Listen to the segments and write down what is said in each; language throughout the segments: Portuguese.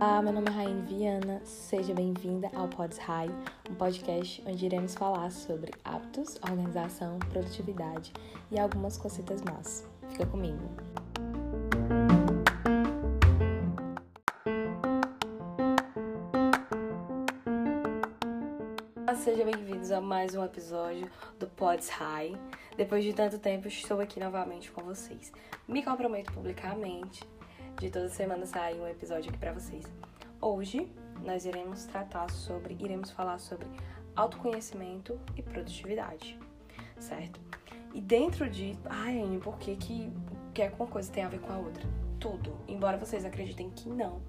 Olá, meu nome é Raine Viana, seja bem-vinda ao Pods High, um podcast onde iremos falar sobre hábitos, organização, produtividade e algumas cositas más. Fica comigo. Sejam bem-vindos a mais um episódio do Pods High. Depois de tanto tempo, estou aqui novamente com vocês. Me comprometo publicamente de toda semana sair um episódio aqui para vocês. Hoje nós iremos tratar sobre, iremos falar sobre autoconhecimento e produtividade, certo? E dentro de, ai, Anne, por que que, que uma coisa tem a ver com a outra? Tudo. Embora vocês acreditem que não,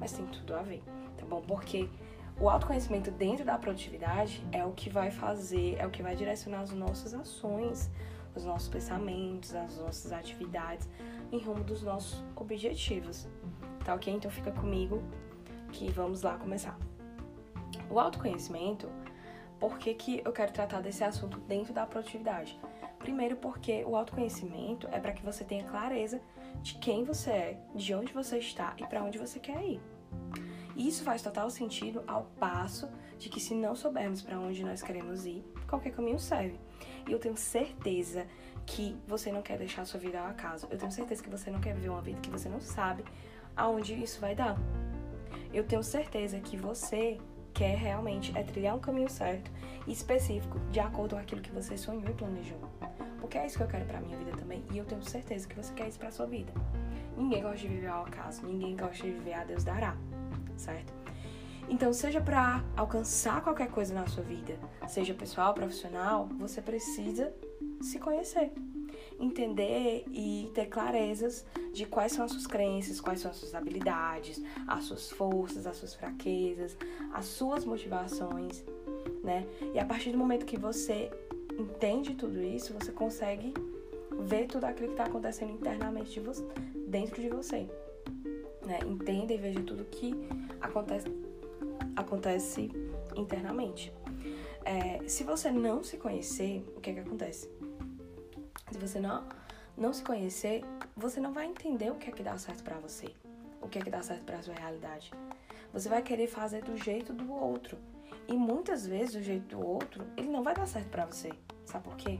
mas tem tudo a ver, tá bom? Porque o autoconhecimento dentro da produtividade é o que vai fazer, é o que vai direcionar as nossas ações, os nossos pensamentos, as nossas atividades em rumo dos nossos objetivos. Tá ok? Então fica comigo que vamos lá começar. O autoconhecimento, por que, que eu quero tratar desse assunto dentro da produtividade? Primeiro, porque o autoconhecimento é para que você tenha clareza de quem você é, de onde você está e para onde você quer ir. Isso faz total sentido ao passo de que se não soubermos para onde nós queremos ir, qualquer caminho serve. E eu tenho certeza que você não quer deixar a sua vida ao acaso. Eu tenho certeza que você não quer viver uma vida que você não sabe aonde isso vai dar. Eu tenho certeza que você quer realmente é trilhar um caminho certo e específico de acordo com aquilo que você sonhou e planejou. Porque é isso que eu quero para minha vida também, e eu tenho certeza que você quer isso para sua vida. Ninguém gosta de viver ao acaso, ninguém gosta de viver a Deus dará certo? Então, seja para alcançar qualquer coisa na sua vida, seja pessoal, profissional, você precisa se conhecer, entender e ter clarezas de quais são as suas crenças, quais são as suas habilidades, as suas forças, as suas fraquezas, as suas motivações, né? E a partir do momento que você entende tudo isso, você consegue ver tudo aquilo que está acontecendo internamente de você, dentro de você né? Entenda e veja tudo que acontece, acontece internamente. É, se você não se conhecer, o que é que acontece? Se você não, não se conhecer, você não vai entender o que é que dá certo para você, o que é que dá certo para sua realidade. Você vai querer fazer do jeito do outro. E muitas vezes o jeito do outro, ele não vai dar certo para você. Sabe por quê?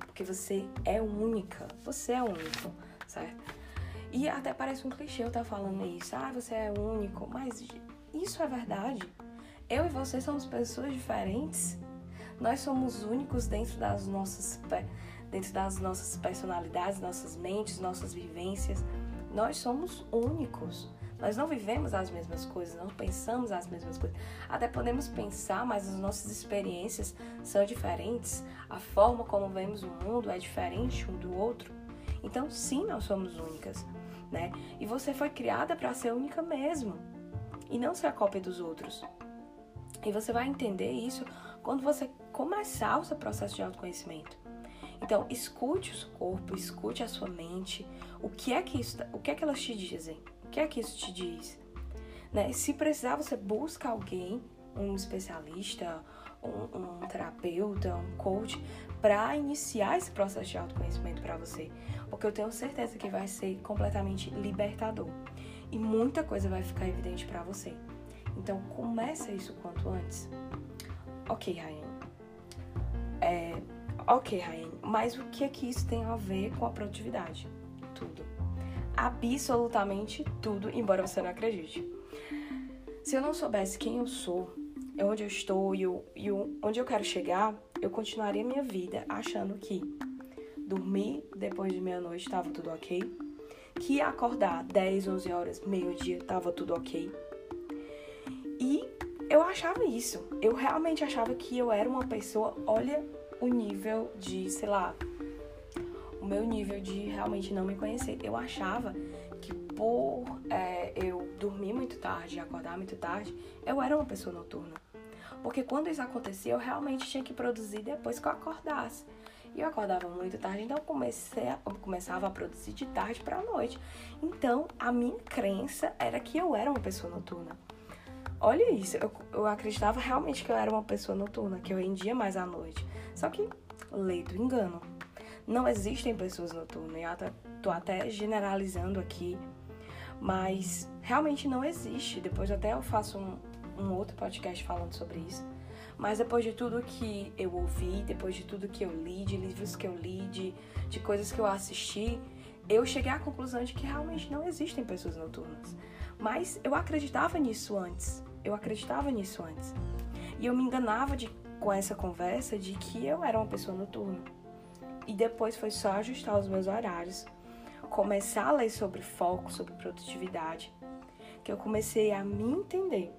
Porque você é única. Você é único, certo? E até parece um clichê eu estar falando isso. Ah, você é único. Mas isso é verdade. Eu e você somos pessoas diferentes. Nós somos únicos dentro das nossas, dentro das nossas personalidades, nossas mentes, nossas vivências. Nós somos únicos. Nós não vivemos as mesmas coisas, não pensamos as mesmas coisas. Até podemos pensar, mas as nossas experiências são diferentes. A forma como vemos o mundo é diferente um do outro. Então, sim, nós somos únicas né? E você foi criada para ser única mesmo e não ser a cópia dos outros. E você vai entender isso quando você começar o seu processo de autoconhecimento. Então, escute o seu corpo, escute a sua mente. O que é que isso, o que é que elas te dizem? O que é que isso te diz? Né? Se precisar, você busca alguém, um especialista, um, terapeuta, um coach, para iniciar esse processo de autoconhecimento para você, porque eu tenho certeza que vai ser completamente libertador e muita coisa vai ficar evidente para você. Então comece isso quanto antes. Ok, Ryan. É, ok, Ryan. Mas o que é que isso tem a ver com a produtividade? Tudo. Absolutamente tudo, embora você não acredite. Se eu não soubesse quem eu sou, onde eu estou e, o, e o, onde eu quero chegar, eu continuaria minha vida achando que dormir depois de meia-noite estava tudo ok, que acordar 10, 11 horas, meio-dia estava tudo ok. E eu achava isso. Eu realmente achava que eu era uma pessoa, olha o nível de, sei lá, o meu nível de realmente não me conhecer. Eu achava que por é, eu dormir muito tarde e acordar muito tarde, eu era uma pessoa noturna. Porque quando isso acontecia, eu realmente tinha que produzir depois que eu acordasse. E eu acordava muito tarde, então eu, comecei eu começava a produzir de tarde para a noite. Então, a minha crença era que eu era uma pessoa noturna. Olha isso, eu, eu acreditava realmente que eu era uma pessoa noturna, que eu rendia mais à noite. Só que, lei do engano. Não existem pessoas noturnas. E até tô até generalizando aqui, mas realmente não existe. Depois até eu faço um, um outro podcast falando sobre isso. Mas depois de tudo que eu ouvi, depois de tudo que eu li, de livros que eu li, de, de coisas que eu assisti, eu cheguei à conclusão de que realmente não existem pessoas noturnas. Mas eu acreditava nisso antes. Eu acreditava nisso antes. E eu me enganava de, com essa conversa de que eu era uma pessoa noturna. E depois foi só ajustar os meus horários, começar a ler sobre foco, sobre produtividade, que eu comecei a me entender.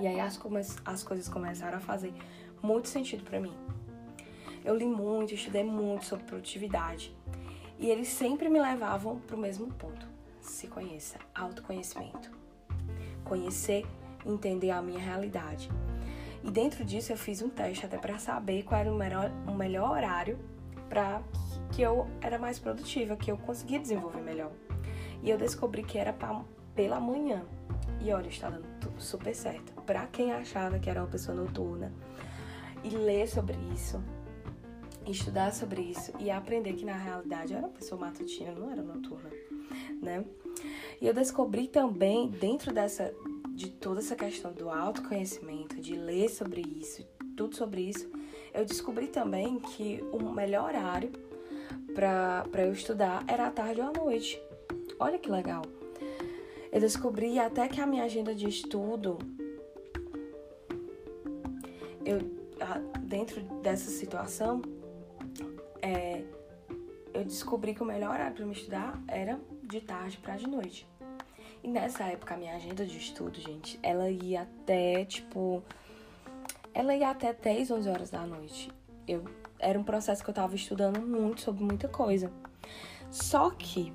E aí as, as coisas começaram a fazer muito sentido para mim. Eu li muito, estudei muito sobre produtividade. E eles sempre me levavam para o mesmo ponto. Se conheça, autoconhecimento. Conhecer, entender a minha realidade. E dentro disso eu fiz um teste até para saber qual era o melhor, o melhor horário para que eu era mais produtiva, que eu conseguia desenvolver melhor. E eu descobri que era pra, pela manhã. E olha, está dando super certo. Para quem achava que era uma pessoa noturna e ler sobre isso, estudar sobre isso e aprender que na realidade eu era uma pessoa matutina, não era noturna, né? E eu descobri também dentro dessa de toda essa questão do autoconhecimento, de ler sobre isso, tudo sobre isso, eu descobri também que o melhor horário para eu estudar era à tarde ou à noite. Olha que legal. Eu descobri até que a minha agenda de estudo, eu, dentro dessa situação, é, eu descobri que o melhor horário para me estudar era de tarde para de noite. E nessa época, a minha agenda de estudo, gente, ela ia até, tipo, ela ia até 10, 11 horas da noite. Eu, era um processo que eu tava estudando muito sobre muita coisa. Só que,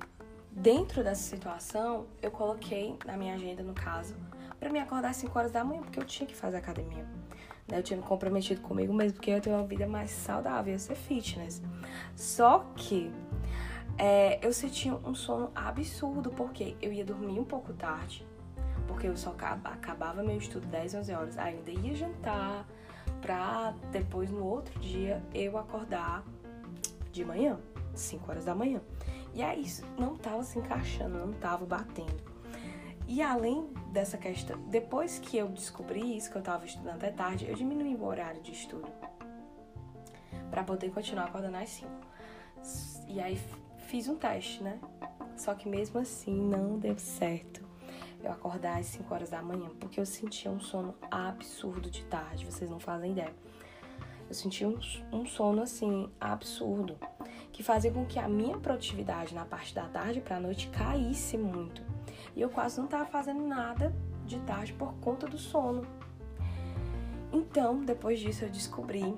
dentro dessa situação, eu coloquei na minha agenda, no caso, para me acordar às 5 horas da manhã, porque eu tinha que fazer academia. Eu tinha me comprometido comigo mesmo, porque eu tenho uma vida mais saudável, eu ser fitness. Só que é, eu sentia um sono absurdo, porque eu ia dormir um pouco tarde, porque eu só acabava meu estudo 10, 11 horas, ainda ia jantar, pra depois no outro dia eu acordar de manhã, 5 horas da manhã. E aí isso não tava se encaixando, não tava batendo. E além dessa questão, depois que eu descobri isso, que eu tava estudando até tarde, eu diminuí o horário de estudo para poder continuar acordando às 5. E aí fiz um teste, né? Só que mesmo assim não deu certo eu acordar às 5 horas da manhã, porque eu sentia um sono absurdo de tarde, vocês não fazem ideia. Eu sentia um, um sono assim absurdo, que fazia com que a minha produtividade na parte da tarde para a noite caísse muito. E eu quase não estava fazendo nada de tarde por conta do sono. Então, depois disso, eu descobri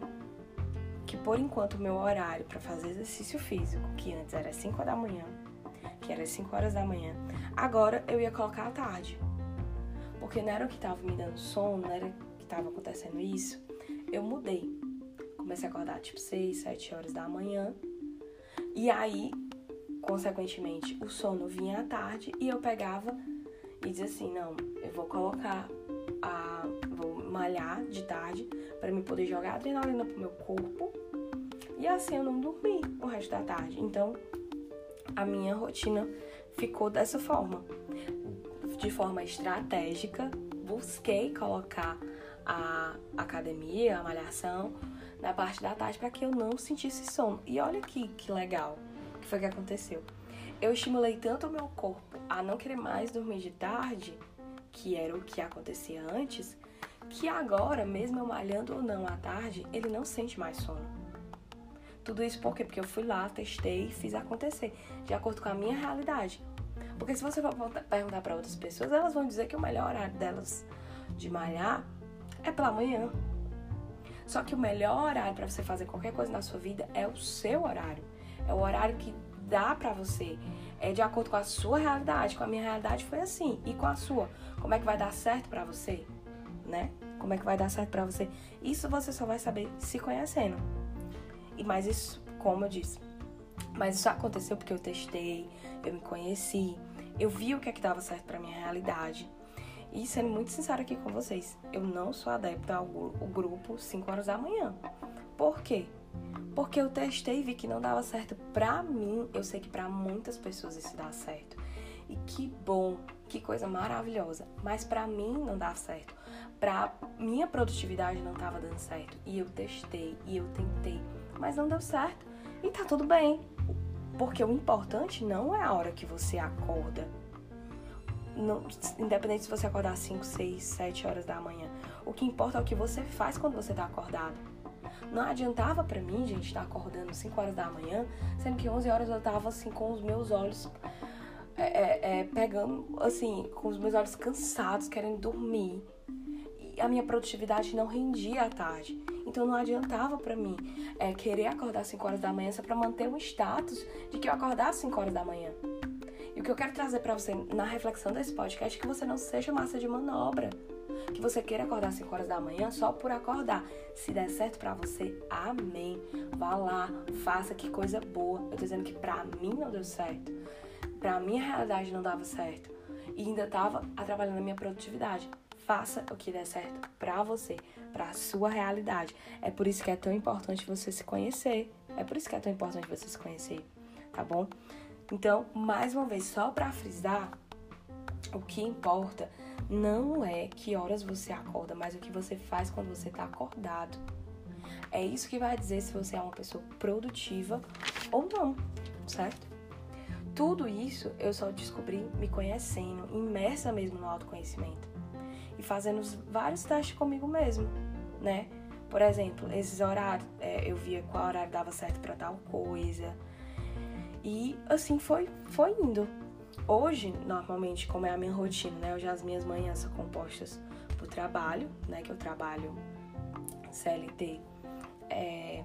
que por enquanto o meu horário para fazer exercício físico, que antes era 5 da manhã, que era 5 horas da manhã, agora eu ia colocar à tarde. Porque não era o que estava me dando sono, não era que estava acontecendo isso. Eu mudei. Comecei a acordar tipo 6, 7 horas da manhã. E aí, consequentemente, o sono vinha à tarde e eu pegava e dizia assim: não, eu vou colocar a. vou malhar de tarde para me poder jogar adrenalina pro meu corpo. E assim eu não dormi o resto da tarde. Então, a minha rotina ficou dessa forma. De forma estratégica, busquei colocar a academia, a malhação, na parte da tarde para que eu não sentisse sono. E olha aqui que legal o que foi que aconteceu. Eu estimulei tanto o meu corpo a não querer mais dormir de tarde, que era o que acontecia antes, que agora, mesmo eu malhando ou não à tarde, ele não sente mais sono. Tudo isso por quê? Porque eu fui lá, testei e fiz acontecer, de acordo com a minha realidade. Porque se você for perguntar para outras pessoas, elas vão dizer que o melhor horário delas de malhar é pela manhã. Só que o melhor horário para você fazer qualquer coisa na sua vida é o seu horário. É o horário que dá para você. É de acordo com a sua realidade. Com a minha realidade foi assim. E com a sua? Como é que vai dar certo para você? Né? Como é que vai dar certo para você? Isso você só vai saber se conhecendo. E mais isso, como eu disse, mas isso aconteceu porque eu testei, eu me conheci, eu vi o que é que dava certo para minha realidade. E sendo muito sincera aqui com vocês, eu não sou adepta ao grupo 5 horas da manhã. Por quê? Porque eu testei e vi que não dava certo pra mim. Eu sei que pra muitas pessoas isso dá certo. E que bom, que coisa maravilhosa. Mas pra mim não dá certo. Pra minha produtividade não tava dando certo. E eu testei e eu tentei, mas não deu certo. E tá tudo bem. Porque o importante não é a hora que você acorda. Não, independente se você acordar 5, 6, 7 horas da manhã. O que importa é o que você faz quando você tá acordado. Não adiantava para mim, gente, estar tá acordando 5 horas da manhã, sendo que 11 horas eu tava assim com os meus olhos é, é, é, pegando, assim, com os meus olhos cansados, querendo dormir. E a minha produtividade não rendia à tarde. Então não adiantava para mim é, querer acordar 5 horas da manhã só para manter o status de que eu acordasse 5 horas da manhã. E o que eu quero trazer para você na reflexão desse podcast é que você não seja massa de manobra que você queira acordar às 5 horas da manhã só por acordar. Se der certo para você, amém. Vá lá, faça que coisa boa. Eu tô dizendo que pra mim não deu certo. Pra minha realidade não dava certo. E ainda tava atrapalhando a minha produtividade. Faça o que der certo para você, para sua realidade. É por isso que é tão importante você se conhecer. É por isso que é tão importante você se conhecer, tá bom? Então, mais uma vez, só para frisar, o que importa não é que horas você acorda, mas o que você faz quando você está acordado. É isso que vai dizer se você é uma pessoa produtiva ou não, certo? Tudo isso eu só descobri me conhecendo, imersa mesmo no autoconhecimento e fazendo vários testes comigo mesmo, né? Por exemplo, esses horários, é, eu via qual horário dava certo para tal coisa. E assim foi, foi indo. Hoje, normalmente, como é a minha rotina, né? Hoje as minhas manhãs são compostas por trabalho, né? Que eu trabalho CLT é,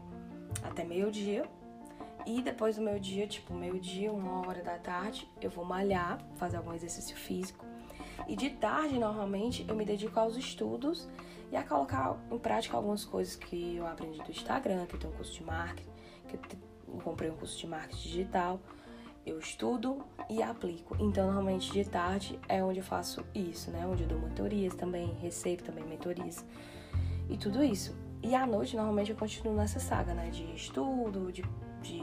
até meio-dia. E depois do meu dia, tipo, meio-dia, uma hora da tarde, eu vou malhar, fazer algum exercício físico. E de tarde, normalmente, eu me dedico aos estudos e a colocar em prática algumas coisas que eu aprendi do Instagram, que eu tenho um curso de marketing, que eu comprei um curso de marketing digital eu estudo e aplico. Então, normalmente de tarde é onde eu faço isso, né? Onde eu dou mentorias também, recebo também mentorias e tudo isso. E à noite, normalmente eu continuo nessa saga, né? De estudo, de, de,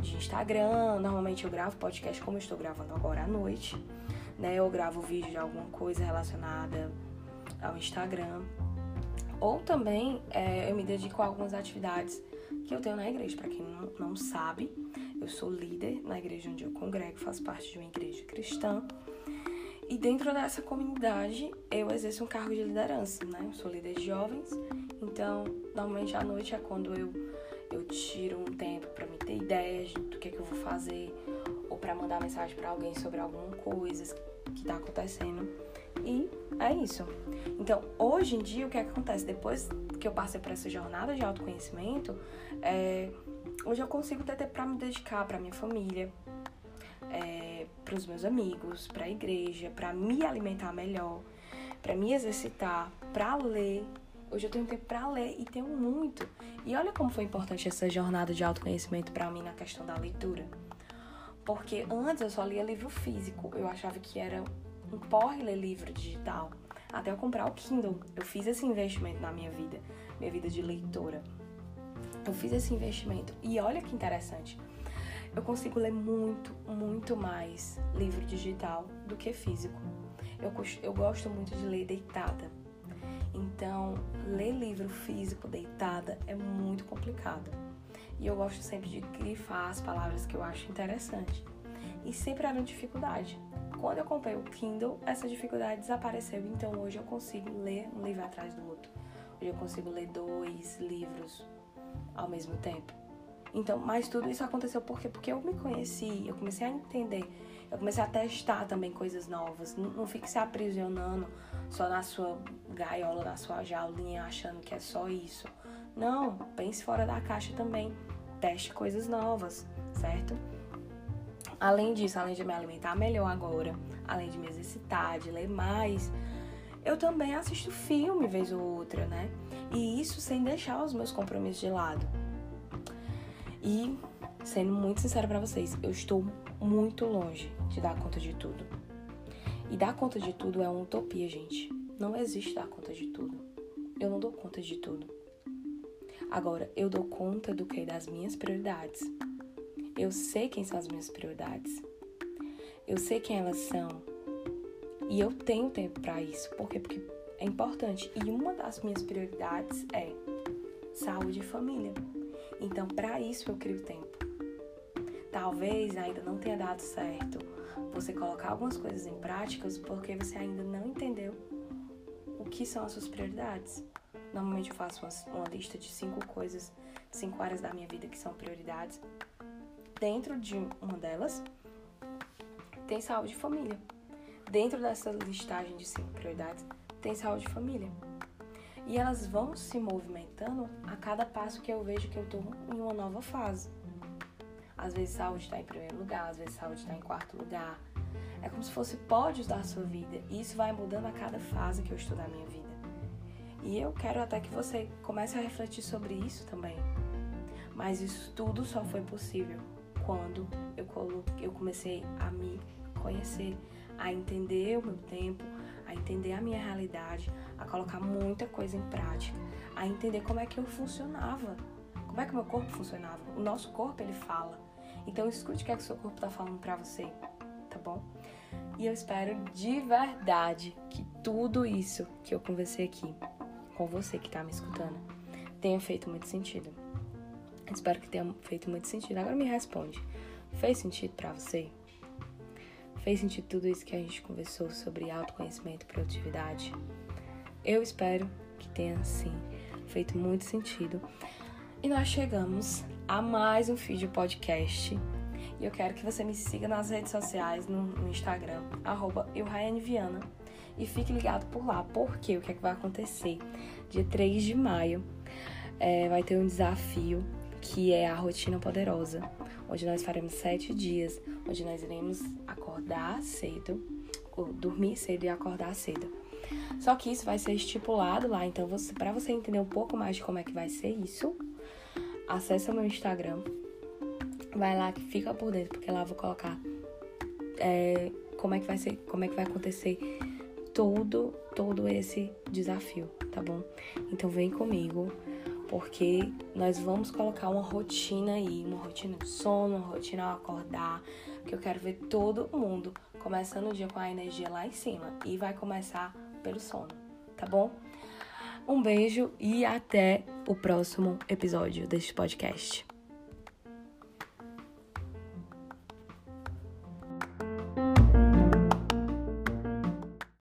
de Instagram. Normalmente eu gravo podcast como eu estou gravando agora à noite, né? Eu gravo vídeo de alguma coisa relacionada ao Instagram. Ou também é, eu me dedico a algumas atividades que eu tenho na igreja. Para quem não, não sabe, eu sou líder na igreja onde eu congrego, faço parte de uma igreja cristã. E dentro dessa comunidade eu exerço um cargo de liderança, né? Eu sou líder de jovens, então normalmente à noite é quando eu, eu tiro um tempo para me ter ideias do que, é que eu vou fazer, ou para mandar mensagem para alguém sobre alguma coisa que está acontecendo. E é isso. Então, hoje em dia, o que, é que acontece? Depois que eu passei por essa jornada de autoconhecimento, é, Hoje eu consigo ter tempo para me dedicar para minha família, é, para os meus amigos, para a igreja, para me alimentar melhor, para me exercitar, para ler. Hoje eu tenho tempo para ler e tenho muito. E olha como foi importante essa jornada de autoconhecimento para mim na questão da leitura. Porque antes eu só lia livro físico, eu achava que era um porre ler livro digital. Até eu comprar o Kindle. Eu fiz esse investimento na minha vida, minha vida de leitora eu fiz esse investimento e olha que interessante. Eu consigo ler muito, muito mais livro digital do que físico. Eu, eu gosto muito de ler deitada. Então, ler livro físico deitada é muito complicado. E eu gosto sempre de grifar as palavras que eu acho interessante. E sempre era uma dificuldade. Quando eu comprei o Kindle, essa dificuldade desapareceu. Então, hoje eu consigo ler um livro atrás do outro. Hoje eu consigo ler dois livros ao mesmo tempo. Então, mas tudo isso aconteceu por quê? Porque eu me conheci, eu comecei a entender, eu comecei a testar também coisas novas. Não, não fique se aprisionando só na sua gaiola, na sua jaulinha, achando que é só isso. Não, pense fora da caixa também. Teste coisas novas, certo? Além disso, além de me alimentar melhor agora, além de me exercitar, de ler mais, eu também assisto filme vez ou outra, né? E isso sem deixar os meus compromissos de lado. E, sendo muito sincera para vocês, eu estou muito longe de dar conta de tudo. E dar conta de tudo é uma utopia, gente. Não existe dar conta de tudo. Eu não dou conta de tudo. Agora, eu dou conta do que? Das minhas prioridades. Eu sei quem são as minhas prioridades. Eu sei quem elas são. E eu tenho tempo para isso. Por quê? Porque é importante. E uma das minhas prioridades é saúde e família. Então, para isso eu crio tempo. Talvez ainda não tenha dado certo você colocar algumas coisas em práticas porque você ainda não entendeu o que são as suas prioridades. Normalmente eu faço uma, uma lista de cinco coisas, cinco áreas da minha vida que são prioridades. Dentro de uma delas tem saúde e família. Dentro dessa listagem de cinco prioridades tem saúde e família. E elas vão se movimentando a cada passo que eu vejo que eu estou em uma nova fase. Às vezes saúde está em primeiro lugar, às vezes saúde está em quarto lugar. É como se fosse pódios da sua vida. E isso vai mudando a cada fase que eu estou na minha vida. E eu quero até que você comece a refletir sobre isso também. Mas isso tudo só foi possível quando eu, coloquei, eu comecei a me conhecer, a entender o meu tempo, a entender a minha realidade, a colocar muita coisa em prática, a entender como é que eu funcionava, como é que meu corpo funcionava. O nosso corpo, ele fala. Então escute o que é que o seu corpo está falando para você, tá bom? E eu espero de verdade que tudo isso que eu conversei aqui com você que está me escutando tenha feito muito sentido. Espero que tenha feito muito sentido. Agora me responde. Fez sentido para você? Fez sentido tudo isso que a gente conversou sobre autoconhecimento e produtividade? Eu espero que tenha sim feito muito sentido. E nós chegamos a mais um vídeo podcast. E eu quero que você me siga nas redes sociais, no, no Instagram, arroba Viana. E fique ligado por lá, porque o que é que vai acontecer? Dia 3 de maio é, vai ter um desafio que é a rotina poderosa, onde nós faremos sete dias, onde nós iremos acordar cedo, ou dormir cedo e acordar cedo. Só que isso vai ser estipulado lá, então você, para você entender um pouco mais de como é que vai ser isso, acesse o meu Instagram, vai lá que fica por dentro, porque lá eu vou colocar é, como é que vai ser, como é que vai acontecer todo todo esse desafio, tá bom? Então vem comigo porque nós vamos colocar uma rotina aí, uma rotina de sono, uma rotina ao acordar, que eu quero ver todo mundo começando o dia com a energia lá em cima e vai começar pelo sono, tá bom? Um beijo e até o próximo episódio deste podcast.